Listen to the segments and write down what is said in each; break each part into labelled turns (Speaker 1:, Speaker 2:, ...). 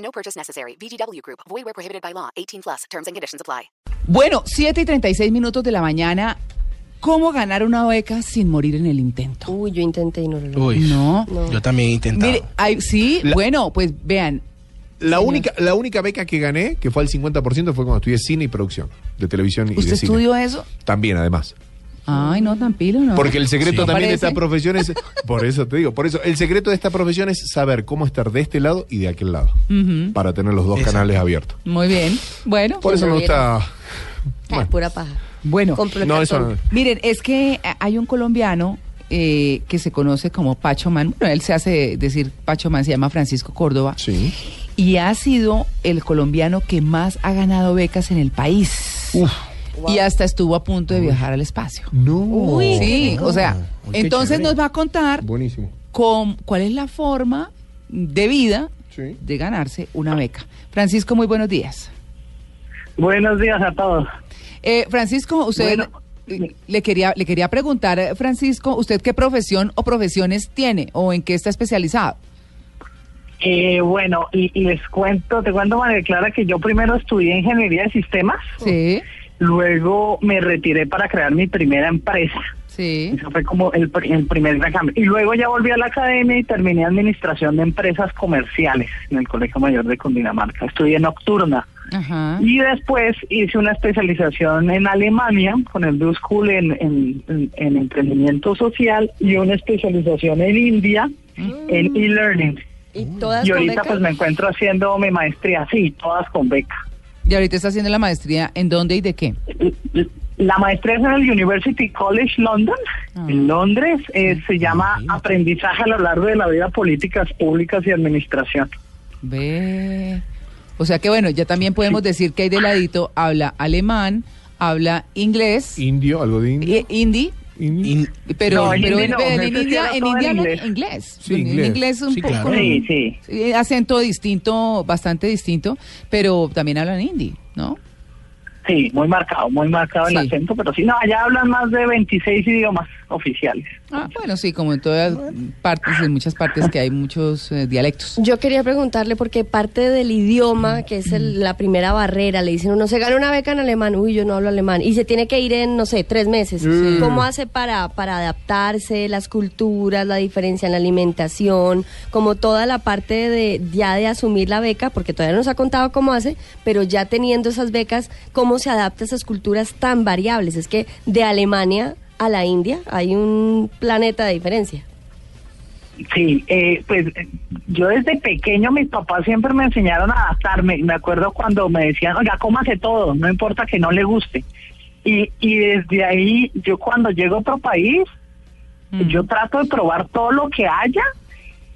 Speaker 1: No purchase necessary. VGW Group. Void where prohibited by law. 18 plus. Terms and conditions apply.
Speaker 2: Bueno, 7 y 36 minutos de la mañana. ¿Cómo ganar una beca sin morir en el intento?
Speaker 3: Uy, yo intenté y no lo logré.
Speaker 4: Uy,
Speaker 2: No.
Speaker 4: yo también he intentado.
Speaker 2: Mire, sí,
Speaker 5: La-
Speaker 2: bueno, pues vean.
Speaker 5: La única, la única beca que gané, que fue al 50%, fue cuando estudié cine y producción de televisión y
Speaker 2: ¿Usted
Speaker 5: de cine.
Speaker 2: estudió eso?
Speaker 5: También, además.
Speaker 2: Ay, no, tan pilo, ¿no?
Speaker 5: Porque el secreto
Speaker 4: Sí.
Speaker 5: también de esta profesión es. Por eso te digo, por eso, el secreto de esta profesión es saber cómo estar de este lado y de aquel lado. Para tener los dos
Speaker 4: Exacto.
Speaker 5: canales abiertos.
Speaker 2: Muy bien. Bueno,
Speaker 5: Por eso me gusta.
Speaker 3: Ah,
Speaker 5: Bueno,
Speaker 3: pura paja.
Speaker 2: bueno.
Speaker 5: No, eso no.
Speaker 2: Miren, es que hay un colombiano eh, que se conoce como Pacho Man. Bueno, él se hace decir Pacho Man, se llama Francisco Córdoba.
Speaker 5: Sí.
Speaker 2: Y ha sido el colombiano que más ha ganado becas en el país.
Speaker 5: Uf.
Speaker 2: Y hasta estuvo a punto de viajar al espacio.
Speaker 5: No.
Speaker 2: sí, o sea,
Speaker 4: Uy,
Speaker 2: entonces
Speaker 4: chévere.
Speaker 2: nos va a contar
Speaker 5: Buenísimo.
Speaker 2: con, cuál es la forma de vida
Speaker 5: Sí.
Speaker 2: de ganarse una beca. Francisco, muy buenos días.
Speaker 6: Buenos días a todos.
Speaker 2: Eh, Francisco, usted
Speaker 6: Bueno.
Speaker 2: eh, le quería le quería preguntar, eh, Francisco, ¿usted qué profesión o profesiones tiene o en qué está especializado?
Speaker 6: Eh, bueno, y, y les cuento, te cuento, María Clara, que yo primero estudié ingeniería de sistemas,
Speaker 2: Sí,
Speaker 6: luego me retiré para crear mi primera empresa.
Speaker 2: sí.
Speaker 6: Eso fue como el, pr- el primer gran cambio. Y luego ya volví a la academia y terminé administración de empresas comerciales en el Colegio Mayor de Cundinamarca. Estudié nocturna.
Speaker 2: Ajá.
Speaker 6: Y después hice una especialización en Alemania con el Blue School en, en- en- en emprendimiento social y una especialización en India en e-learning.
Speaker 3: ¿Y todas
Speaker 6: Y
Speaker 3: con
Speaker 6: ahorita
Speaker 3: beca?
Speaker 6: pues me encuentro haciendo mi maestría, sí, todas con beca.
Speaker 2: Y ahorita está haciendo la maestría en dónde y de qué?
Speaker 6: La maestría es en el University College London,
Speaker 2: Ah.
Speaker 6: en Londres, eh, se llama Aprendizaje a lo largo de la vida, políticas públicas y administración.
Speaker 2: Ve. O sea que bueno, ya también podemos decir que ahí de ladito habla alemán, habla inglés,
Speaker 5: Indio, algo de indio.
Speaker 2: eh, hindi,
Speaker 5: Indio.
Speaker 4: In-
Speaker 2: pero,
Speaker 6: No,
Speaker 2: pero en,
Speaker 6: no,
Speaker 2: India, en India hablan
Speaker 6: inglés.
Speaker 2: inglés.
Speaker 5: Sí,
Speaker 2: En
Speaker 5: inglés.
Speaker 2: inglés un
Speaker 4: Sí,
Speaker 2: poco
Speaker 4: claro.
Speaker 6: Sí, sí.
Speaker 2: sí, acento distinto, bastante distinto, pero también hablan hindi, ¿no?
Speaker 6: Sí, muy marcado, muy marcado el acento, pero sí, no, allá hablan más de 26 idiomas oficiales.
Speaker 2: Ah, bueno, sí, como en todas partes, en muchas partes que hay muchos eh, dialectos.
Speaker 3: Yo quería preguntarle porque parte del idioma, que es el- la primera barrera, le dicen uno se gana una beca en alemán, uy, yo no hablo alemán, y se tiene que ir en, no sé, tres meses.
Speaker 5: Sí.
Speaker 3: ¿Cómo hace para, para adaptarse, las culturas, la diferencia en la alimentación, como toda la parte de ya de asumir la beca, porque todavía no nos ha contado cómo hace, pero ya teniendo esas becas, cómo se adapta a esas culturas tan variables? Es que de Alemania a la India hay un planeta de diferencia.
Speaker 6: Sí, eh, pues eh, yo desde pequeño mis papás siempre me enseñaron a adaptarme. Me acuerdo cuando me decían, oiga, cómase todo, no importa que no le guste. Y, y desde ahí, yo cuando llego a otro país,
Speaker 2: Mm.
Speaker 6: yo trato de probar todo lo que haya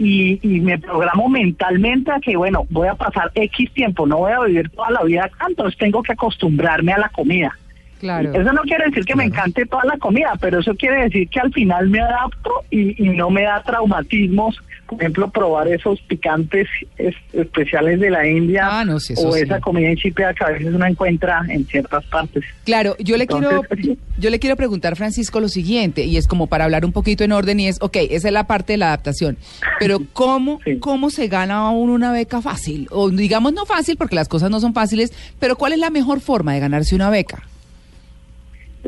Speaker 6: y, y me programo mentalmente a que, bueno, voy a pasar X tiempo, no voy a vivir toda la vida acá, entonces tengo que acostumbrarme a la comida.
Speaker 2: Claro.
Speaker 6: Eso no quiere decir que me encante toda la comida, pero eso quiere decir que al final me adapto y, y no me da traumatismos. Por ejemplo, probar esos picantes es- especiales de la India
Speaker 2: Ah, no, sí, eso
Speaker 6: o
Speaker 2: sí.
Speaker 6: esa comida insípida que a veces uno encuentra en ciertas partes.
Speaker 2: Claro, yo le
Speaker 6: Entonces,
Speaker 2: quiero yo le quiero preguntar Francisco lo siguiente y es como para hablar un poquito en orden y es, ok, esa es la parte de la adaptación, pero cómo
Speaker 6: Sí.
Speaker 2: cómo se gana uno una beca fácil o digamos no fácil porque las cosas no son fáciles, pero cuál es la mejor forma de ganarse una beca?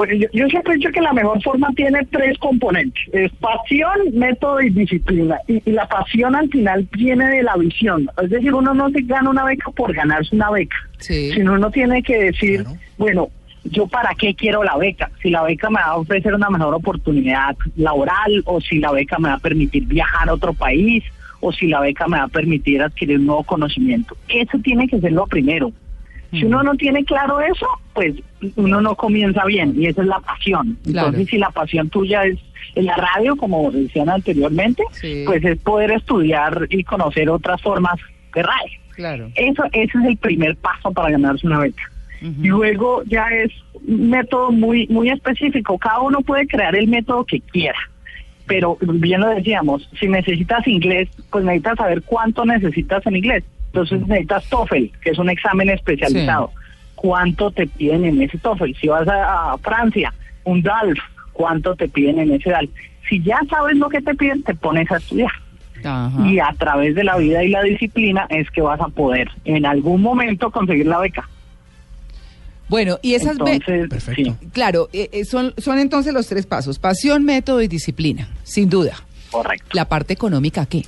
Speaker 6: Bueno, yo, yo siempre he dicho que la mejor forma tiene tres componentes. Es pasión, método y disciplina. Y, y la pasión al final viene de la visión. Es decir, uno no se gana una beca por ganarse una beca.
Speaker 2: Sí.
Speaker 6: sino uno tiene que decir,
Speaker 4: Claro.
Speaker 6: bueno, yo para qué quiero la beca, si la beca me va a ofrecer una mejor oportunidad laboral o si la beca me va a permitir viajar a otro país o si la beca me va a permitir adquirir un nuevo conocimiento. Eso tiene que ser lo primero. Si uno no tiene claro eso, pues uno no comienza bien y esa es la pasión.
Speaker 2: Claro.
Speaker 6: Entonces, si la pasión tuya es en la radio, como decían anteriormente,
Speaker 2: Sí.
Speaker 6: pues es poder estudiar y conocer otras formas de radio.
Speaker 2: Claro.
Speaker 6: Eso, ese es el primer paso para ganarse una beca. Y luego ya es un método muy, muy específico. Cada uno puede crear el método que quiera. Pero bien lo decíamos, si necesitas inglés, pues necesitas saber cuánto necesitas en inglés. Entonces necesitas TOEFL, que es un examen especializado. ¿Cuánto te piden en ese TOEFL? Si vas a, a Francia, un DALF, ¿cuánto te piden en ese DALF? Si ya sabes lo que te piden, te pones a estudiar.
Speaker 2: Ajá.
Speaker 6: Y a través de la vida y la disciplina es que vas a poder en algún momento conseguir la beca.
Speaker 2: Bueno, y esas becas...
Speaker 6: Entonces,
Speaker 4: Perfecto.
Speaker 6: sí,
Speaker 2: Claro, eh, eh, son, son entonces los tres pasos. Pasión, método y disciplina, sin duda.
Speaker 6: Correcto.
Speaker 2: La parte económica, ¿qué?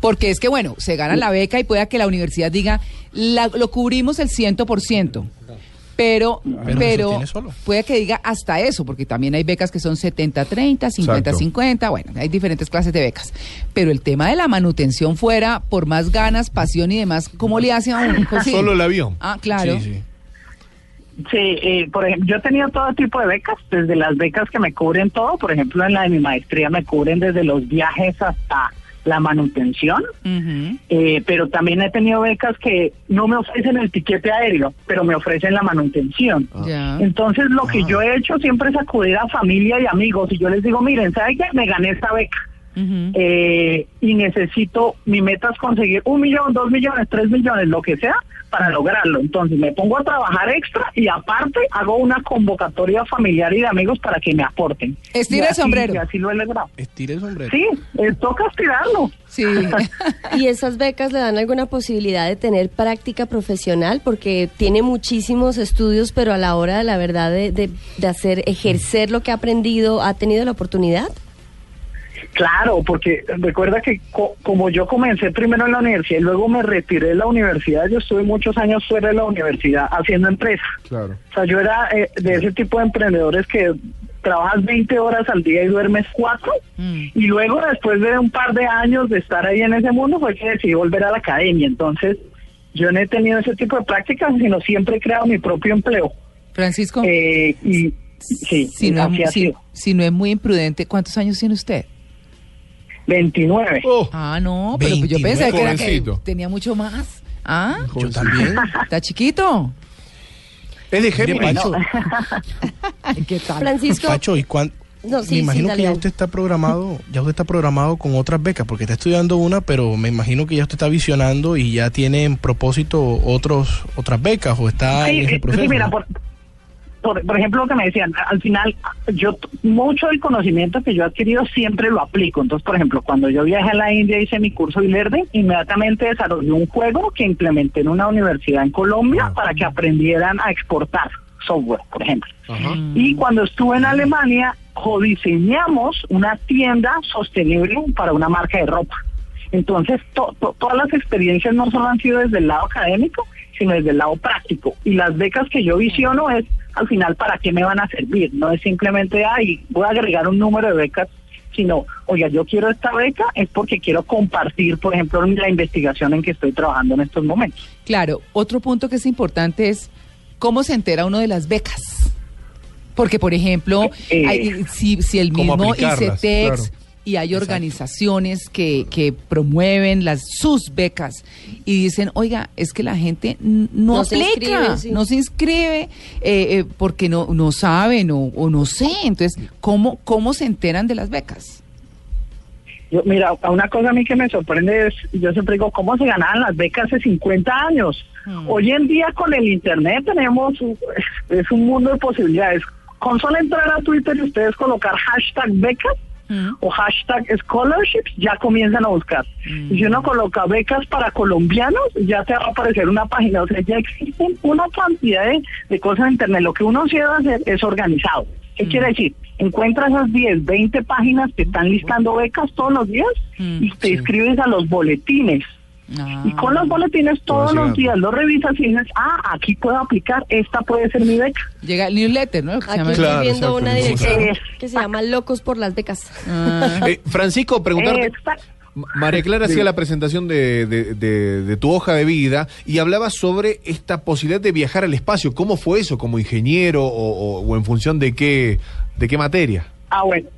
Speaker 2: Porque es que, bueno, se gana la beca y pueda que la universidad diga, la- lo cubrimos el 100%. Pero,
Speaker 4: Pero
Speaker 2: pero,
Speaker 4: solo.
Speaker 2: puede que diga hasta eso, porque también hay becas que son 70-30, 50-50, bueno, hay diferentes clases de becas. Pero el tema de la manutención fuera, por más ganas, pasión y demás, ¿cómo le hace a uno? Pues sí.
Speaker 5: Solo el avión.
Speaker 2: Ah, claro.
Speaker 4: Sí, sí.
Speaker 6: Sí, eh, por ejemplo, yo he tenido todo tipo de becas, desde las becas que me cubren todo, por ejemplo, en la de mi maestría me cubren desde los viajes hasta la manutención, eh, pero también he tenido becas que no me ofrecen el tiquete aéreo, pero me ofrecen la manutención.
Speaker 2: Ya.
Speaker 6: Entonces, lo que yo he hecho siempre es acudir a familia y amigos y yo les digo, miren, ¿sabe qué? Me gané esta beca. Eh, y necesito, mi meta es conseguir un millón, dos millones, tres millones, lo que sea, para lograrlo. Entonces me pongo a trabajar extra y aparte hago una convocatoria familiar y de amigos para que me aporten.
Speaker 2: Estira el sombrero.
Speaker 6: y así lo he logrado.
Speaker 4: Estire el sombrero.
Speaker 6: Sí, eh, toca estirarlo.
Speaker 2: Sí.
Speaker 3: ¿Y esas becas le dan alguna posibilidad de tener práctica profesional? Porque tiene muchísimos estudios, pero a la hora de la verdad de, de- de hacer, ejercer lo que ha aprendido, ¿ha tenido la oportunidad?
Speaker 6: Claro, porque recuerda que co- como yo comencé primero en la universidad y luego me retiré de la universidad, yo estuve muchos años fuera de la universidad haciendo empresa.
Speaker 5: Claro.
Speaker 6: O sea, yo era eh, de ese tipo de emprendedores que trabajas 20 horas al día y duermes 4.
Speaker 2: Mm.
Speaker 6: Y luego, después de un par de años de estar ahí en ese mundo, fue que decidí volver a la academia. Entonces, yo no he tenido ese tipo de prácticas, sino siempre he creado mi propio empleo.
Speaker 2: Francisco,
Speaker 6: Eh, y sí,
Speaker 2: si, no si no es muy imprudente, ¿cuántos años tiene usted?
Speaker 6: 29.
Speaker 5: Oh,
Speaker 2: Ah, no, pero pues yo
Speaker 4: 29,
Speaker 2: pensé que, era que tenía mucho más. Ah,
Speaker 4: Yo también.
Speaker 2: está chiquito.
Speaker 5: es de Géminis.
Speaker 4: Pacho,
Speaker 2: ¿Qué tal?
Speaker 3: Francisco,
Speaker 4: Pacho, ¿y cuán-
Speaker 3: No, sí,
Speaker 4: me imagino
Speaker 3: sí,
Speaker 4: que ya usted está programado, ya usted está programado con otras becas, porque está estudiando una, pero me imagino que ya usted está visionando y ya tiene en propósito otros otras becas o está
Speaker 6: Sí,
Speaker 4: en ese
Speaker 6: eh,
Speaker 4: proceso.
Speaker 6: sí, mira,
Speaker 4: ¿no?
Speaker 6: por, por, por ejemplo, lo que me decían, al final, yo mucho del conocimiento que yo he adquirido siempre lo aplico. Entonces, por ejemplo, cuando yo viajé a la India hice mi curso de learning, inmediatamente desarrollé un juego que implementé en una universidad en Colombia para que aprendieran a exportar software, por ejemplo.
Speaker 5: Ajá.
Speaker 6: Y cuando estuve en Alemania, codiseñamos una tienda sostenible para una marca de ropa. Entonces, to- to- todas las experiencias no solo han sido desde el lado académico, sino desde el lado práctico. Y las becas que yo visiono es, al final, ¿para qué me van a servir? No es simplemente, ay, voy a agregar un número de becas, sino, oiga, yo quiero esta beca, es porque quiero compartir, por ejemplo, la investigación en que estoy trabajando en estos momentos.
Speaker 2: Claro, otro punto que es importante es cómo se entera uno de las becas. Porque, por ejemplo,
Speaker 6: Eh,
Speaker 2: hay- si, si el mismo ICETEX
Speaker 5: claro.
Speaker 2: Y hay organizaciones que, que promueven las sus becas y dicen, oiga, es que la gente no,
Speaker 3: No se inscribe, sí.
Speaker 2: no se inscribe eh, eh, porque no, no saben o, o no sé. Entonces, ¿cómo, ¿cómo se enteran de las becas?
Speaker 6: Yo, mira, una cosa a mí que me sorprende es, yo siempre digo, ¿cómo se ganaban las becas hace 50 años? Hoy en día con el Internet tenemos, un- es un mundo de posibilidades. Con solo entrar a Twitter y ustedes colocar hashtag becas
Speaker 2: Mm.
Speaker 6: o hashtag scholarships, ya comienzan a buscar. Y si uno coloca becas para colombianos, ya te va a aparecer una página. O sea, ya existen una cantidad de, de cosas en Internet. Lo que uno sí debe hacer es organizado. ¿Qué quiere decir? Encuentra esas 10, 20 páginas que están listando becas todos los días
Speaker 2: Mm,
Speaker 6: y te inscribes a los boletines.
Speaker 2: Ah.
Speaker 6: Y con los boletines todos los días los revisas y dices, ah, aquí puedo aplicar, esta puede ser mi beca.
Speaker 2: Llega el newsletter, ¿no? Que se
Speaker 3: Aquí
Speaker 2: llama-
Speaker 3: estoy
Speaker 5: Claro,
Speaker 3: viendo
Speaker 5: exacto,
Speaker 3: una dirección
Speaker 6: Eh.
Speaker 3: que se llama Locos por las becas.
Speaker 2: Ah.
Speaker 5: Eh, Francisco, preguntarte. María Clara hacía la presentación de, de- de- de tu hoja de vida y hablaba sobre esta posibilidad de viajar al espacio. ¿Cómo fue eso? ¿Como ingeniero o, o- o en función de qué, de qué materia?
Speaker 6: Ah, bueno.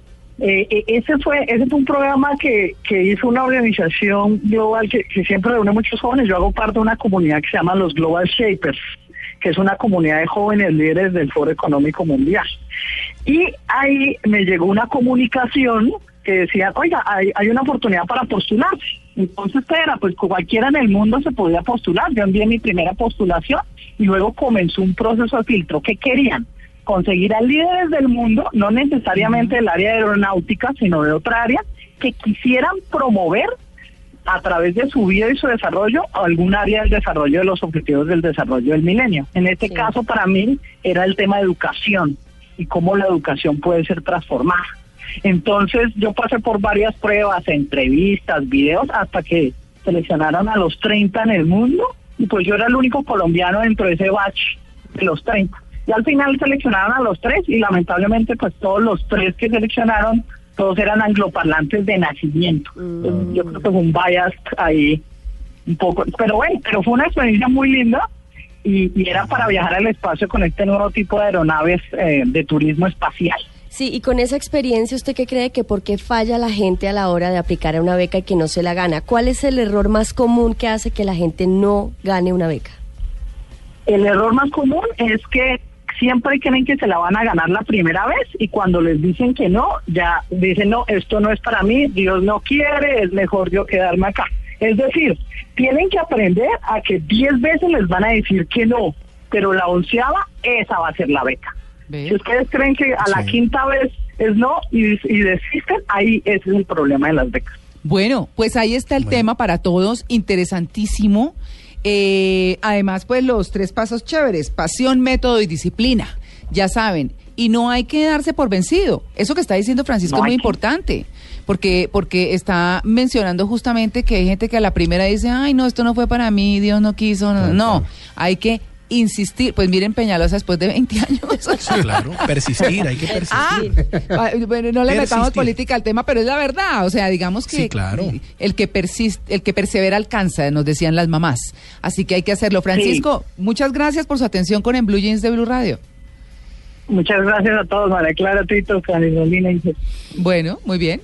Speaker 6: Eh, eh, ese fue ese fue un programa que, que hizo una organización global que, que siempre reúne muchos jóvenes. Yo hago parte de una comunidad que se llama los Global Shapers, que es una comunidad de jóvenes líderes del Foro Económico Mundial. Y ahí me llegó una comunicación que decía, oiga, hay, hay una oportunidad para postularse. Entonces, ¿qué era? Pues cualquiera en el mundo se podía postular. Yo envié mi primera postulación y luego comenzó un proceso de filtro. ¿Qué querían? Conseguir a líderes del mundo, no necesariamente del área aeronáutica, sino de otra área, que quisieran promover a través de su vida y su desarrollo algún área del desarrollo de los objetivos del desarrollo del milenio. En este
Speaker 3: Sí.
Speaker 6: caso, para mí, era el tema de educación y cómo la educación puede ser transformada. Entonces, yo pasé por varias pruebas, entrevistas, videos, hasta que seleccionaron a los 30 en el mundo, y pues yo era el único colombiano dentro de ese batch de los 30. Y al final seleccionaron a los tres, y lamentablemente, pues todos los tres que seleccionaron, todos eran angloparlantes de nacimiento. Entonces, yo creo que fue un bias ahí un poco, pero bueno, pero fue una experiencia muy linda y, y era para viajar al espacio con este nuevo tipo de aeronaves eh, de turismo espacial.
Speaker 3: Sí, y con esa experiencia, ¿usted qué cree que por qué falla la gente a la hora de aplicar a una beca y que no se la gana? ¿Cuál es el error más común que hace que la gente no gane una beca?
Speaker 6: El error más común es que siempre creen que se la van a ganar la primera vez y cuando les dicen que no, ya dicen, no, esto no es para mí, Dios no quiere, es mejor yo quedarme acá. Es decir, tienen que aprender a que 10 veces les van a decir que no, pero la onceava, esa va a ser la beca.
Speaker 2: ¿Ve?
Speaker 6: Si ustedes creen que a la
Speaker 4: Sí.
Speaker 6: quinta vez es no y, y desisten, ahí ese es el problema de las becas.
Speaker 2: Bueno, pues ahí está el
Speaker 4: Bueno.
Speaker 2: tema para todos, interesantísimo. Eh, además, pues los tres pasos chéveres, pasión, método y disciplina, ya saben. Y no hay que darse por vencido. Eso que está diciendo Francisco
Speaker 6: No
Speaker 2: es muy
Speaker 6: que-
Speaker 2: importante, porque, porque está mencionando justamente que hay gente que a la primera dice, ay, no, esto no fue para mí, Dios no quiso. No, no. hay que insistir. Pues miren Peñalosa después de 20 años.
Speaker 4: Sí, claro. Persistir, hay que persistir.
Speaker 2: Ah, ah, bueno, no le metamos política al tema, pero es la verdad. O sea, digamos que
Speaker 4: Sí, claro.
Speaker 2: el que persiste, el que persevera alcanza, nos decían las mamás. Así que hay que hacerlo. Francisco, muchas gracias por su atención con En Blue Jeans de Blue Radio.
Speaker 6: Muchas gracias a todos, María Clara, Tito, Carolina y
Speaker 2: Bueno, muy bien.